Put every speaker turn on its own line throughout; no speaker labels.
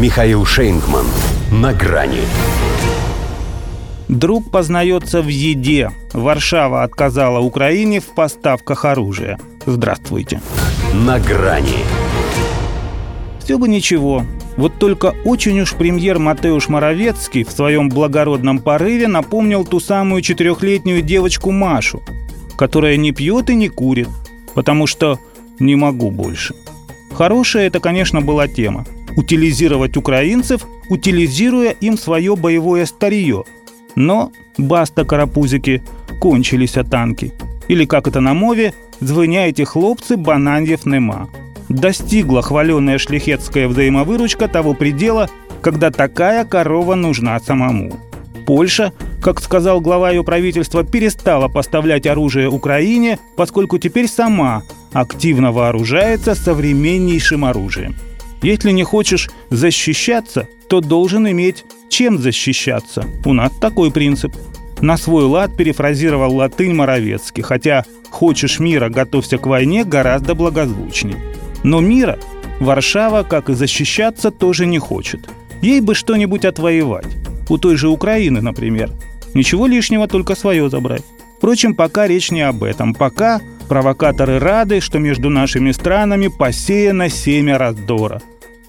Михаил Шейнгман. На грани.
Друг познается в еде. Варшава отказала Украине в поставках оружия. Здравствуйте.
На грани.
Все бы ничего. Вот только очень уж премьер Матеуш Моровецкий в своем благородном порыве напомнил ту самую четырехлетнюю девочку Машу, которая не пьет и не курит, потому что не могу больше. Хорошая это, конечно, была тема. Утилизировать украинцев, утилизируя им свое боевое старье. Но, баста карапузики, кончились танки. Или, как это на мове, звыняйте хлопцы, бананьев нема. Достигла хваленая шляхетская взаимовыручка того предела, когда такая корова нужна самому. Польша, как сказал глава ее правительства, перестала поставлять оружие Украине, поскольку теперь сама активно вооружается современнейшим оружием. Если не хочешь защищаться, то должен иметь чем защищаться. У нас такой принцип. На свой лад перефразировал латынь Моровецкий, хотя «хочешь мира, готовься к войне» гораздо благозвучнее. Но мира Варшава, как и защищаться, тоже не хочет. Ей бы что-нибудь отвоевать. У той же Украины, например. Ничего лишнего, только свое забрать. Впрочем, пока речь не об этом. Пока провокаторы рады, что между нашими странами посеяно семя раздора.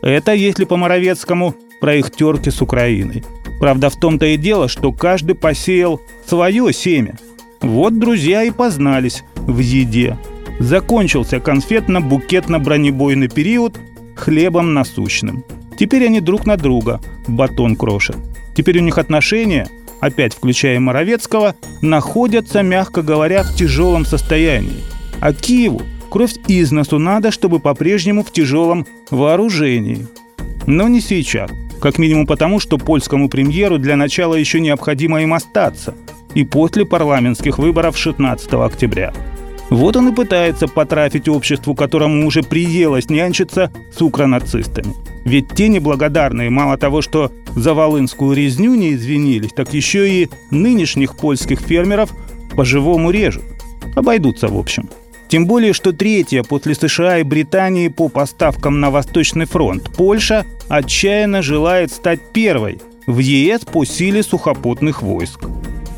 Это, если по Моровецкому, про их терки с Украиной. Правда, в том-то и дело, что каждый посеял свое семя. Вот друзья и познались в еде. Закончился конфетно-букетно-бронебойный период хлебом насущным. Теперь они друг на друга батон крошат. Теперь у них отношения, опять включая Моровецкого, находятся, мягко говоря, в тяжелом состоянии. А Киеву кровь из носу надо, чтобы по-прежнему в тяжелом вооружении. Но не сейчас. Как минимум потому, что польскому премьеру для начала еще необходимо им остаться. И после парламентских выборов 16 октября. Вот он и пытается потрафить обществу, которому уже приелось нянчиться с укронацистами. Ведь те неблагодарные, мало того, что за волынскую резню не извинились, так еще и нынешних польских фермеров по-живому режут. Обойдутся, в общем. Тем более, что третья после США и Британии по поставкам на Восточный фронт, Польша отчаянно желает стать первой в ЕС по силе сухопутных войск.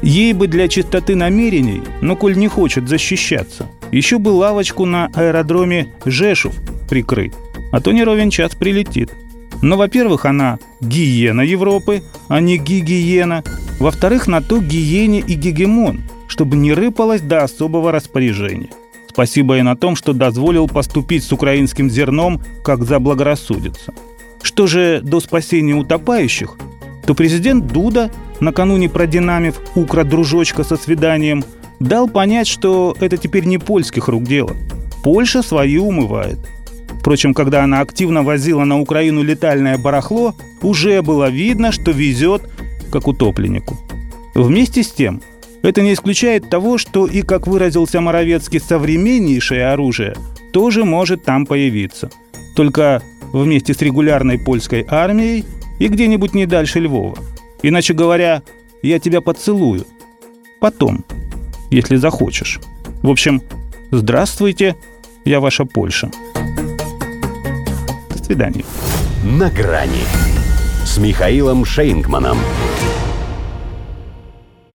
Ей бы для чистоты намерений, но коль не хочет защищаться, еще бы лавочку на аэродроме Жешув прикрыть, а то не ровен час прилетит. Но, во-первых, она гиена Европы, а не гигиена. Во-вторых, на то гиене и гегемон, чтобы не рыпалось до особого распоряжения. Спасибо и на том, что дозволил поступить с украинским зерном, как заблагорассудится. Что же до спасения утопающих, то президент Дуда, накануне продинамив «Укра-дружочка» со свиданием, дал понять, что это теперь не польских рук дело. Польша свои умывает. Впрочем, когда она активно возила на Украину летальное барахло, уже было видно, что везет как утопленнику. Вместе с тем – это не исключает того, что и, как выразился Моровецкий, современнейшее оружие тоже может там появиться. Только вместе с регулярной польской армией и где-нибудь не дальше Львова. Иначе говоря, я тебя поцелую. Потом, если захочешь. В общем, здравствуйте, я ваша Польша. До свидания.
На грани с Михаилом Шейнгманом.